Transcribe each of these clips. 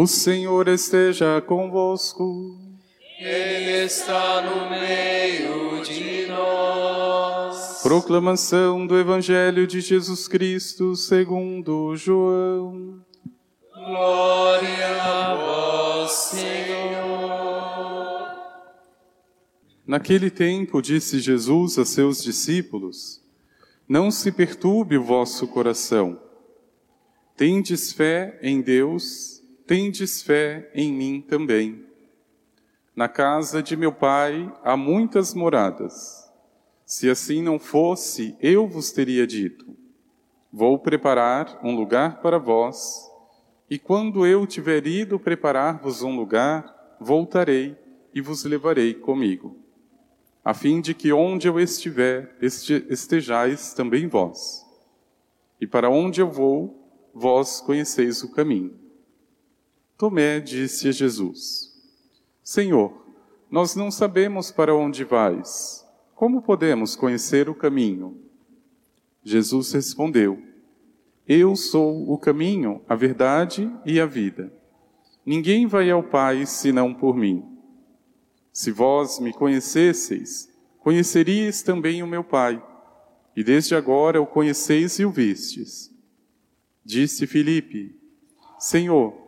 O Senhor esteja convosco. Ele está no meio de nós. Proclamação do Evangelho de Jesus Cristo segundo João. Glória a vós, Senhor. Naquele tempo disse Jesus a seus discípulos: Não se perturbe o vosso coração. Tendes fé em Deus, tendes fé em mim também. Na casa de meu pai há muitas moradas. Se assim não fosse, eu vos teria dito: Vou preparar um lugar para vós, e quando eu tiver ido preparar-vos um lugar, voltarei e vos levarei comigo, a fim de que onde eu estiver, estejais também vós. E para onde eu vou, vós conheceis o caminho. Tomé disse a Jesus: Senhor, nós não sabemos para onde vais. Como podemos conhecer o caminho? Jesus respondeu: Eu sou o caminho, a verdade e a vida. Ninguém vai ao Pai senão por mim. Se vós me conhecesseis, conheceríeis também o meu Pai, e desde agora o conheceis e o vistes. Disse Filipe: Senhor,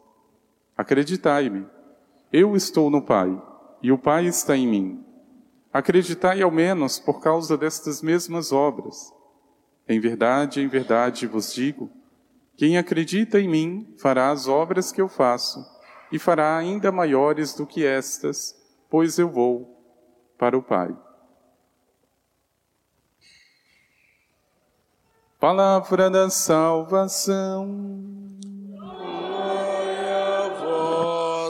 Acreditai-me. Eu estou no Pai, e o Pai está em mim. Acreditai ao menos por causa destas mesmas obras. Em verdade, em verdade vos digo: quem acredita em mim fará as obras que eu faço, e fará ainda maiores do que estas, pois eu vou para o Pai. Palavra da salvação.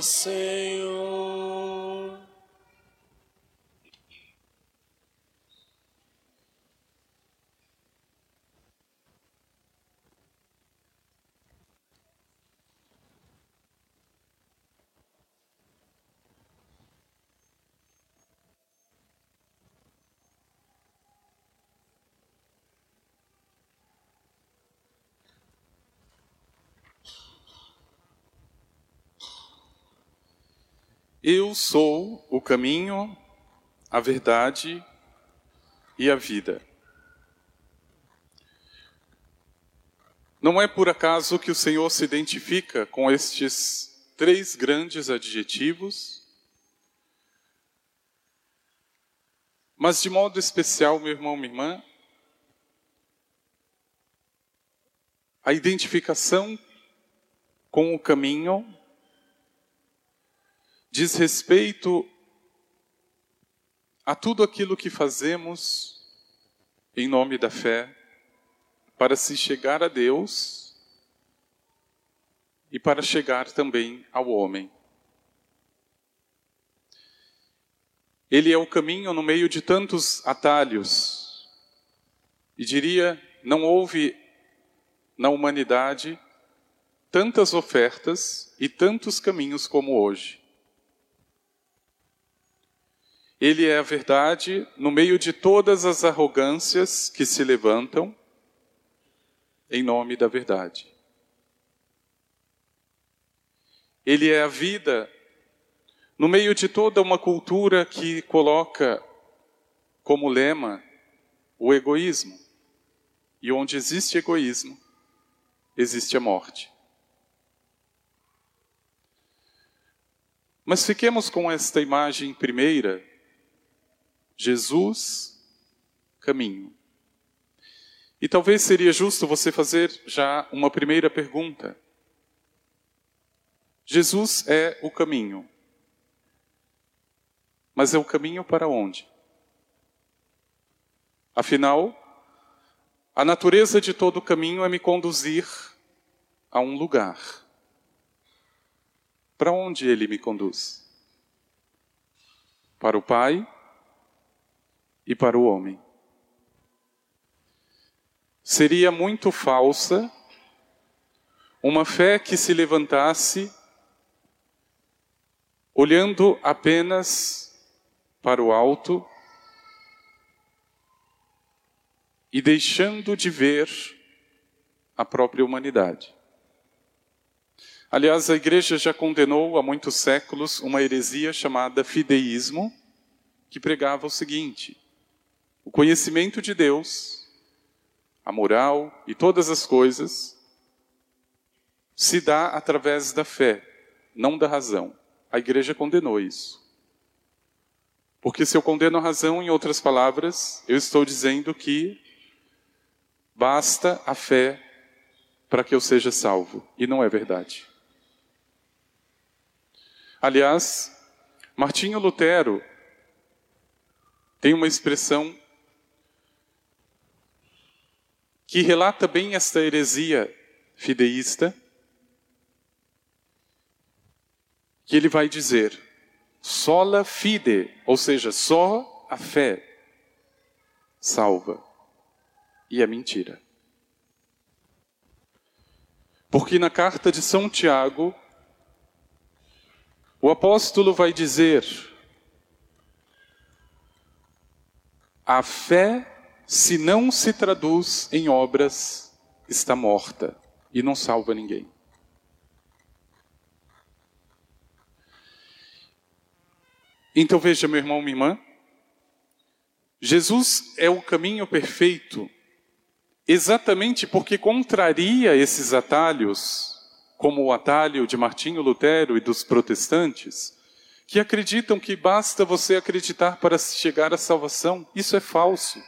Vós, Senhor. Eu sou o caminho, a verdade e a vida. Não é por acaso que o Senhor se identifica com estes três grandes adjetivos, mas de modo especial, meu irmão, minha irmã, a identificação com o caminho diz respeito a tudo aquilo que fazemos em nome da fé para se chegar a Deus e para chegar também ao homem. Ele é o caminho no meio de tantos atalhos. E diria, não houve na humanidade tantas ofertas e tantos caminhos como hoje. Ele é a verdade no meio de todas as arrogâncias que se levantam em nome da verdade. Ele é a vida no meio de toda uma cultura que coloca como lema o egoísmo. E onde existe egoísmo, existe a morte. Mas fiquemos com esta imagem primeira Jesus, caminho. E talvez seria justo você fazer já uma primeira pergunta. Jesus é o caminho. Mas é o caminho para onde? Afinal, a natureza de todo caminho é me conduzir a um lugar. para onde ele me conduz? Para o Pai e para o homem. Seria muito falsa uma fé que se levantasse olhando apenas para o alto e deixando de ver a própria humanidade. Aliás, a igreja já condenou há muitos séculos uma heresia chamada fideísmo, que pregava o seguinte: o conhecimento de Deus, a moral e todas as coisas se dá através da fé, não da razão. A igreja condenou isso. Porque se eu condeno a razão, em outras palavras, eu estou dizendo que basta a fé para que eu seja salvo. E não é verdade. Aliás, Martinho Lutero tem uma expressão que relata bem esta heresia fideísta, que ele vai dizer: sola fide, ou seja, só a fé salva. E é mentira. Porque na carta de São Tiago, o apóstolo vai dizer: a fé, se não se traduz em obras, está morta e não salva ninguém. Então veja, meu irmão, minha irmã, Jesus é o caminho perfeito exatamente porque contraria esses atalhos, como o atalho de Martinho Lutero e dos protestantes, que acreditam que basta você acreditar para chegar à salvação. Isso é falso.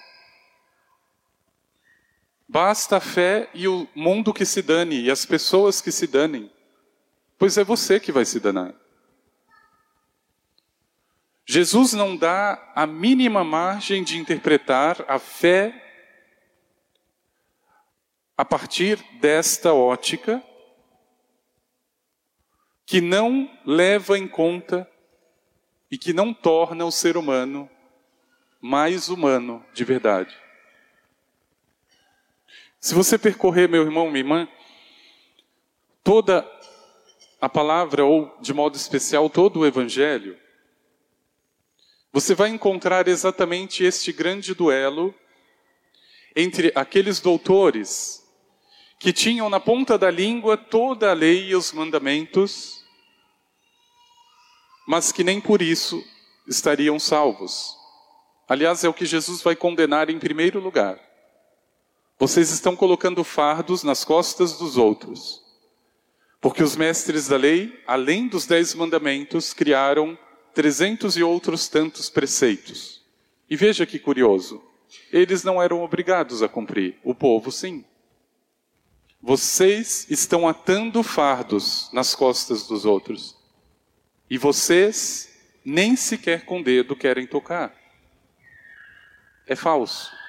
Basta a fé e o mundo que se dane e as pessoas que se danem, pois é você que vai se danar. Jesus não dá a mínima margem de interpretar a fé a partir desta ótica que não leva em conta e que não torna o ser humano mais humano de verdade. Se você percorrer, meu irmão, minha irmã, toda a palavra, ou de modo especial, todo o Evangelho, você vai encontrar exatamente este grande duelo entre aqueles doutores que tinham na ponta da língua toda a lei e os mandamentos, mas que nem por isso estariam salvos. Aliás, é o que Jesus vai condenar em primeiro lugar. Vocês estão colocando fardos nas costas dos outros, porque os mestres da lei, além dos dez mandamentos, criaram trezentos e outros tantos preceitos. E veja que curioso, eles não eram obrigados a cumprir, o povo sim. Vocês estão atando fardos nas costas dos outros. E vocês nem sequer com o dedo querem tocar. É falso.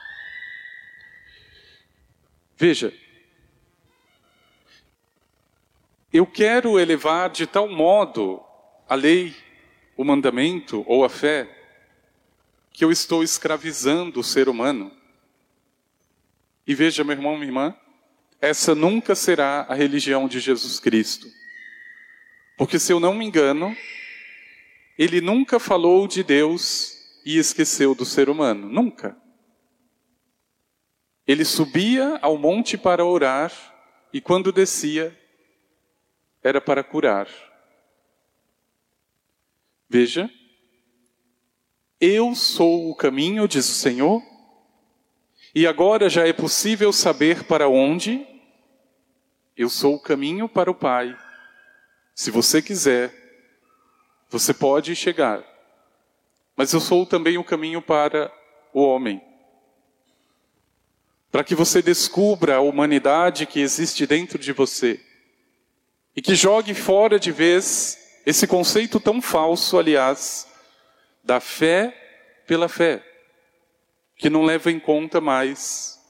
Veja, eu quero elevar de tal modo a lei, o mandamento ou a fé, que eu estou escravizando o ser humano. E veja, meu irmão, minha irmã, essa nunca será a religião de Jesus Cristo. Porque, se eu não me engano, ele nunca falou de Deus e esqueceu do ser humano. Nunca. Ele subia ao monte para orar e, quando descia, era para curar. Veja, eu sou o caminho, diz o Senhor, e agora já é possível saber para onde eu sou o caminho para o Pai. Se você quiser, você pode chegar. Mas eu sou também o caminho para o homem. Para que você descubra a humanidade que existe dentro de você. E que jogue fora de vez esse conceito tão falso, aliás, da fé pela fé, que não leva em conta mais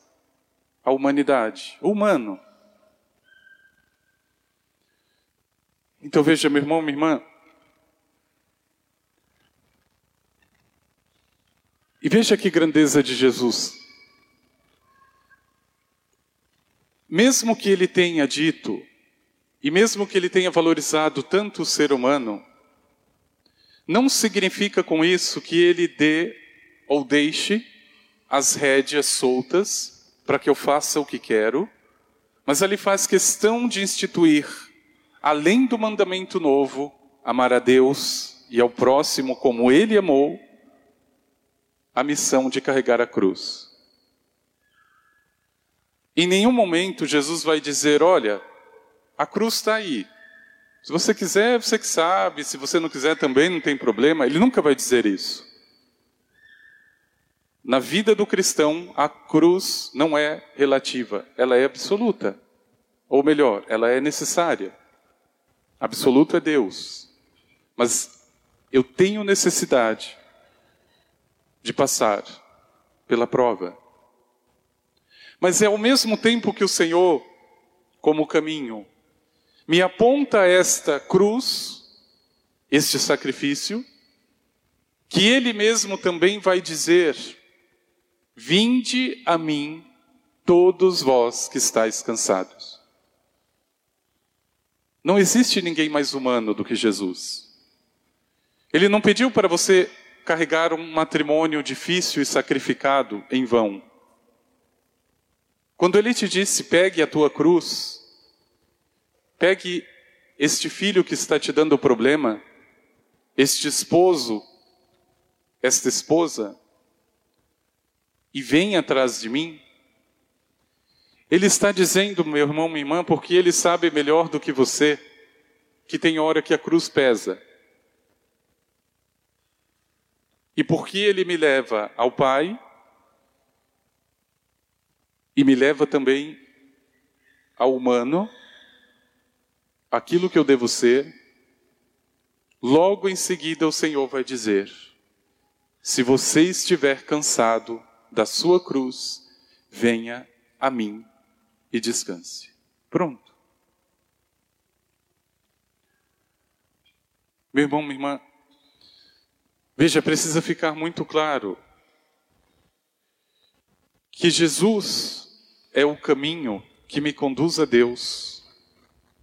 a humanidade, o humano. Então veja, meu irmão, minha irmã. E veja que grandeza de Jesus. Mesmo que ele tenha dito, e mesmo que ele tenha valorizado tanto o ser humano, não significa com isso que ele dê ou deixe as rédeas soltas para que eu faça o que quero, mas ele faz questão de instituir, além do mandamento novo, amar a Deus e ao próximo como ele amou, a missão de carregar a cruz. Em nenhum momento Jesus vai dizer: olha, a cruz está aí. Se você quiser, você que sabe. Se você não quiser também, não tem problema. Ele nunca vai dizer isso. Na vida do cristão, a cruz não é relativa, ela é absoluta. Ou melhor, ela é necessária. Absoluto é Deus. Mas eu tenho necessidade de passar pela prova. Mas é ao mesmo tempo que o Senhor, como caminho, me aponta esta cruz, este sacrifício, que Ele mesmo também vai dizer: Vinde a mim, todos vós que estáis cansados. Não existe ninguém mais humano do que Jesus. Ele não pediu para você carregar um matrimônio difícil e sacrificado em vão. Quando ele te disse, pegue a tua cruz, pegue este filho que está te dando problema, este esposo, esta esposa, e venha atrás de mim. Ele está dizendo, meu irmão, minha irmã, porque ele sabe melhor do que você, que tem hora que a cruz pesa. E porque ele me leva ao Pai, e me leva também ao humano, aquilo que eu devo ser, logo em seguida o Senhor vai dizer: se você estiver cansado da sua cruz, venha a mim e descanse. Pronto. Meu irmão, minha irmã, veja, precisa ficar muito claro que Jesus é o caminho que me conduz a Deus,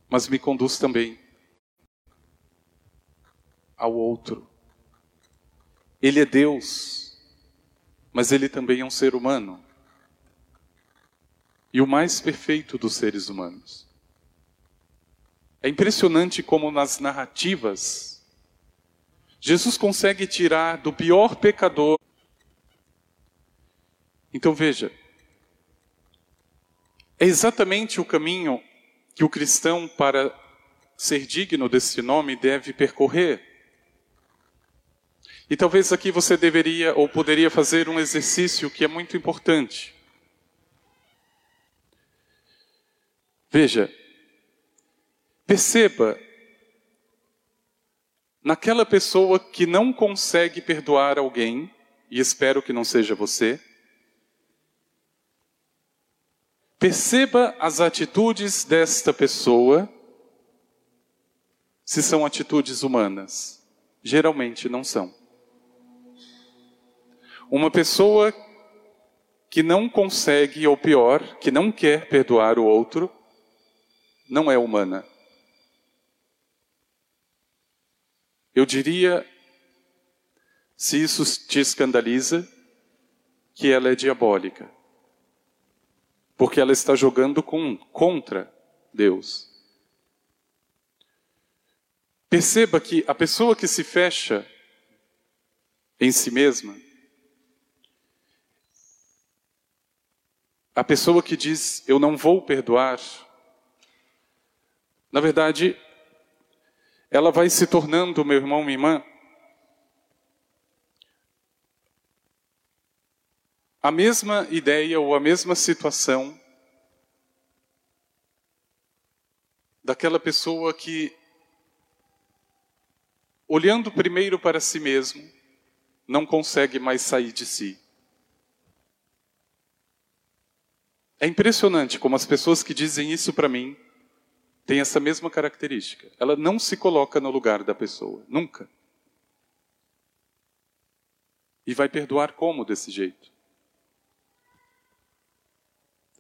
mas me conduz também ao outro. Ele é Deus, mas ele também é um ser humano. E o mais perfeito dos seres humanos. É impressionante como nas narrativas, Jesus consegue tirar do pior pecador. Então veja, é exatamente o caminho que o cristão, para ser digno desse nome, deve percorrer. E talvez aqui você deveria ou poderia fazer um exercício que é muito importante. Veja, perceba naquela pessoa que não consegue perdoar alguém, e espero que não seja você, Perceba as atitudes desta pessoa, se são atitudes humanas. Geralmente não são. Uma pessoa que não consegue, ou pior, que não quer perdoar o outro, não é humana. Eu diria, se isso te escandaliza, que ela é diabólica porque ela está jogando com, contra Deus. Perceba que a pessoa que se fecha em si mesma, a pessoa que diz eu não vou perdoar, na verdade, ela vai se tornando, meu irmão, minha irmã, a mesma ideia ou a mesma situação daquela pessoa que, olhando primeiro para si mesmo, não consegue mais sair de si. É impressionante como as pessoas que dizem isso para mim tem essa mesma característica. Ela não se coloca no lugar da pessoa, nunca. E vai perdoar como desse jeito?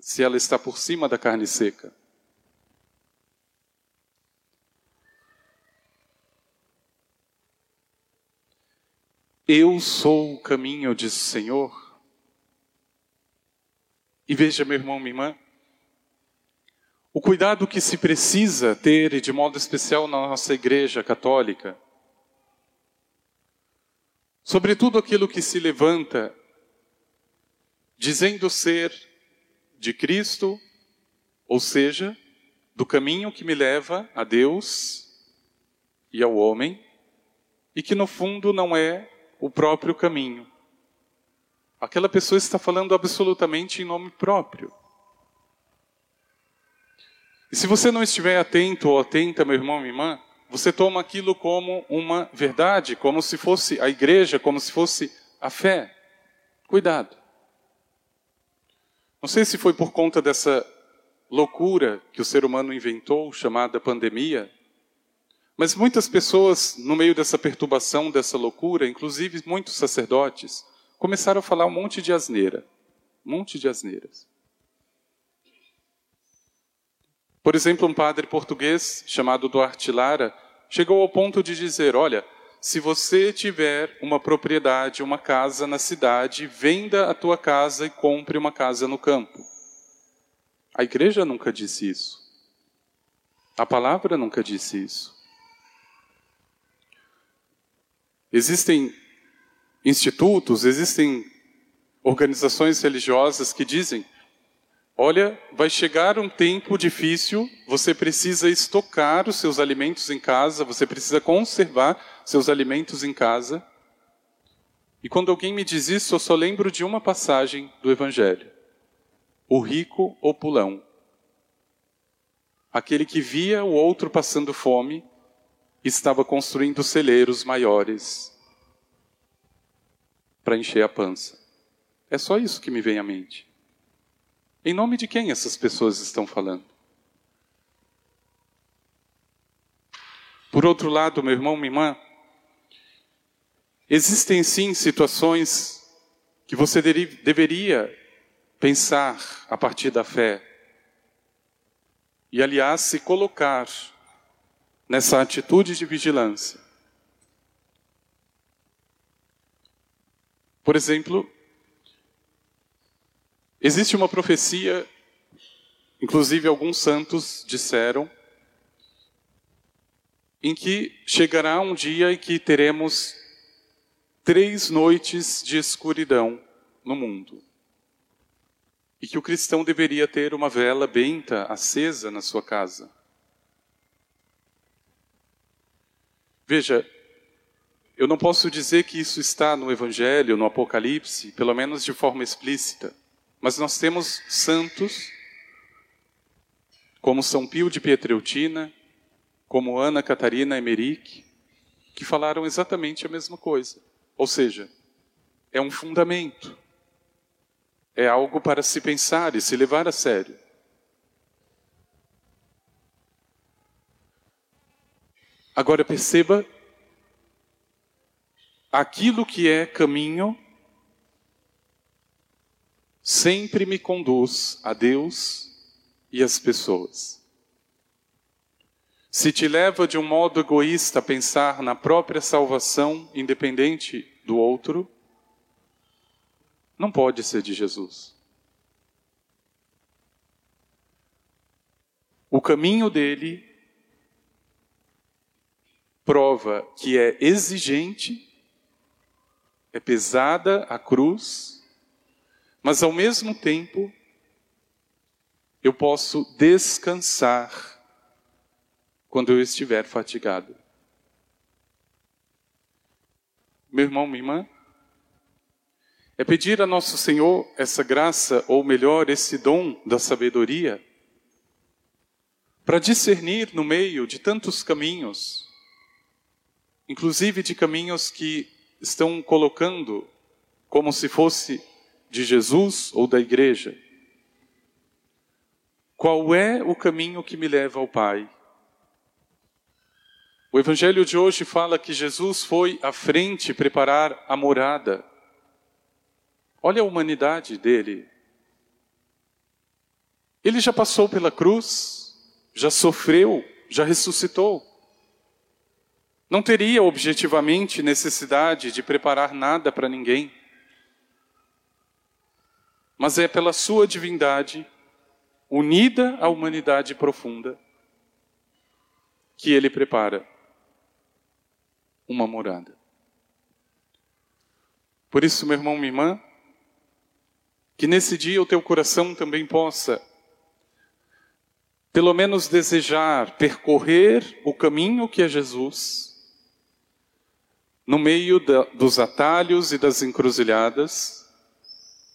Se ela está por cima da carne seca. Eu sou o caminho, diz o Senhor. E veja, meu irmão, minha irmã, o cuidado que se precisa ter, e de modo especial na nossa Igreja Católica, sobretudo aquilo que se levanta dizendo ser de Cristo, ou seja, do caminho que me leva a Deus e ao homem, e que no fundo não é o próprio caminho. Aquela pessoa está falando absolutamente em nome próprio. E se você não estiver atento ou atenta, meu irmão, minha irmã, você toma aquilo como uma verdade, como se fosse a igreja, como se fosse a fé. Cuidado. Não sei se foi por conta dessa loucura que o ser humano inventou, chamada pandemia, mas muitas pessoas, no meio dessa perturbação, dessa loucura, inclusive muitos sacerdotes, começaram a falar um monte de asneira. Um monte de asneiras. Por exemplo, um padre português chamado Duarte Lara chegou ao ponto de dizer: Olha, se você tiver uma propriedade, uma casa na cidade, venda a tua casa e compre uma casa no campo. A igreja nunca disse isso. A palavra nunca disse isso. Existem institutos, existem organizações religiosas que dizem: olha, vai chegar um tempo difícil, você precisa estocar os seus alimentos em casa, você precisa conservar seus alimentos em casa. E quando alguém me diz isso, eu só lembro de uma passagem do Evangelho: o rico ou pulão. Aquele que via o outro passando fome estava construindo celeiros maiores para encher a pança. É só isso que me vem à mente. Em nome de quem essas pessoas estão falando? Por outro lado, meu irmão, minha irmã, existem sim situações que você deveria pensar a partir da fé e, aliás, se colocar nessa atitude de vigilância. Por exemplo, existe uma profecia, inclusive alguns santos disseram, em que chegará um dia em que teremos três noites de escuridão no mundo. E que o cristão deveria ter uma vela benta acesa na sua casa. Veja, eu não posso dizer que isso está no Evangelho, no Apocalipse, pelo menos de forma explícita, mas nós temos santos, como São Pio de Pietreutina, como Ana Catarina Emerick, que falaram exatamente a mesma coisa. Ou seja, é um fundamento, é algo para se pensar e se levar a sério. Agora perceba aquilo que é caminho sempre me conduz a Deus e as pessoas. Se te leva de um modo egoísta a pensar na própria salvação, independente do outro, não pode ser de Jesus. O caminho dele prova que é exigente, é pesada a cruz, mas ao mesmo tempo eu posso descansar quando eu estiver fatigado. Meu irmão, minha irmã, é pedir a nosso Senhor essa graça, ou melhor, esse dom da sabedoria, para discernir no meio de tantos caminhos inclusive de caminhos que estão colocando como se fosse de Jesus ou da igreja. Qual é o caminho que me leva ao Pai? O evangelho de hoje fala que Jesus foi à frente preparar a morada. Olha a humanidade dele. Ele já passou pela cruz, já sofreu, já ressuscitou. Não teria objetivamente necessidade de preparar nada para ninguém. Mas é pela sua divindade, unida à humanidade profunda, que ele prepara uma morada. Por isso, meu irmão, minha irmã, que nesse dia o teu coração também possa, pelo menos, desejar percorrer o caminho que é Jesus, no meio da, dos atalhos e das encruzilhadas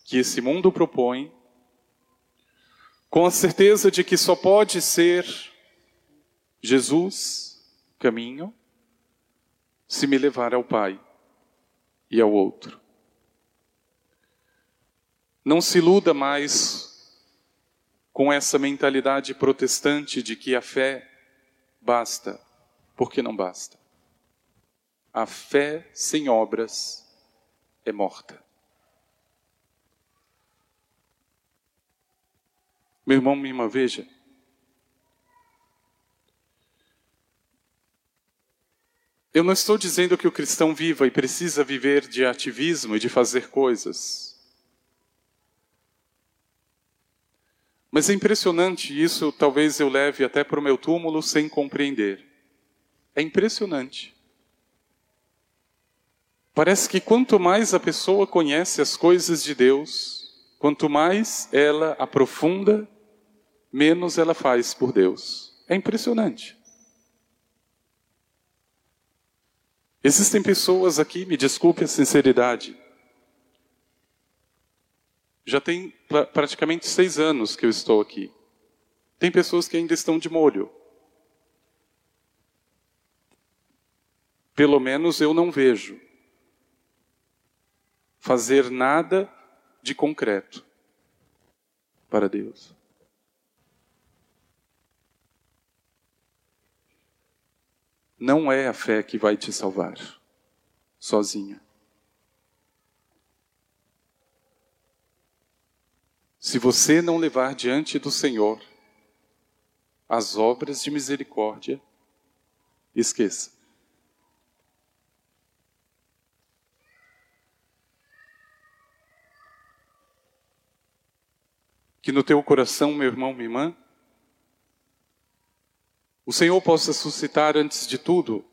que esse mundo propõe, com a certeza de que só pode ser Jesus caminho se me levar ao Pai e ao outro. Não se iluda mais com essa mentalidade protestante de que a fé basta, porque não basta. A fé sem obras é morta. Meu irmão, minha irmã, veja, Eu não estou dizendo que o cristão viva e precisa viver de ativismo e de fazer coisas. Mas é impressionante, isso talvez eu leve até para o meu túmulo sem compreender. É impressionante. Parece que quanto mais a pessoa conhece as coisas de Deus, quanto mais ela aprofunda, menos ela faz por Deus. É impressionante. Existem pessoas aqui, me desculpe a sinceridade, já tem praticamente seis anos que eu estou aqui. Tem pessoas que ainda estão de molho. Pelo menos eu não vejo fazer nada de concreto para Deus. Não é a fé que vai te salvar sozinha. Se você não levar diante do Senhor as obras de misericórdia, esqueça. Que no teu coração, meu irmão, minha irmã, o Senhor possa suscitar, antes de tudo,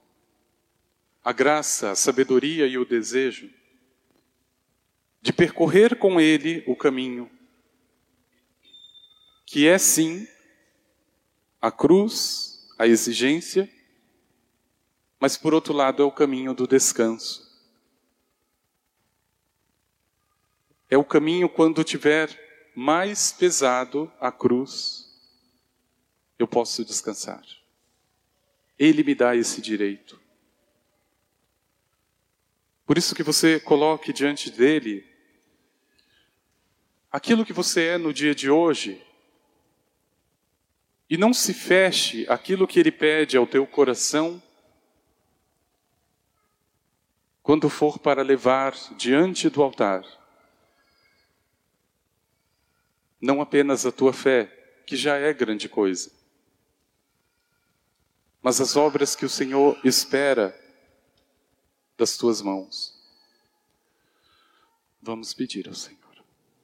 a graça, a sabedoria e o desejo de percorrer com Ele o caminho, que é sim a cruz, a exigência, mas por outro lado é o caminho do descanso. É o caminho quando tiver mais pesado a cruz, eu posso descansar. Ele me dá esse direito. Por isso que você coloque diante dele aquilo que você é no dia de hoje e não se feche aquilo que ele pede ao teu coração quando for para levar diante do altar não apenas a tua fé, que já é grande coisa, mas as obras que o Senhor espera das tuas mãos. Vamos pedir ao Senhor.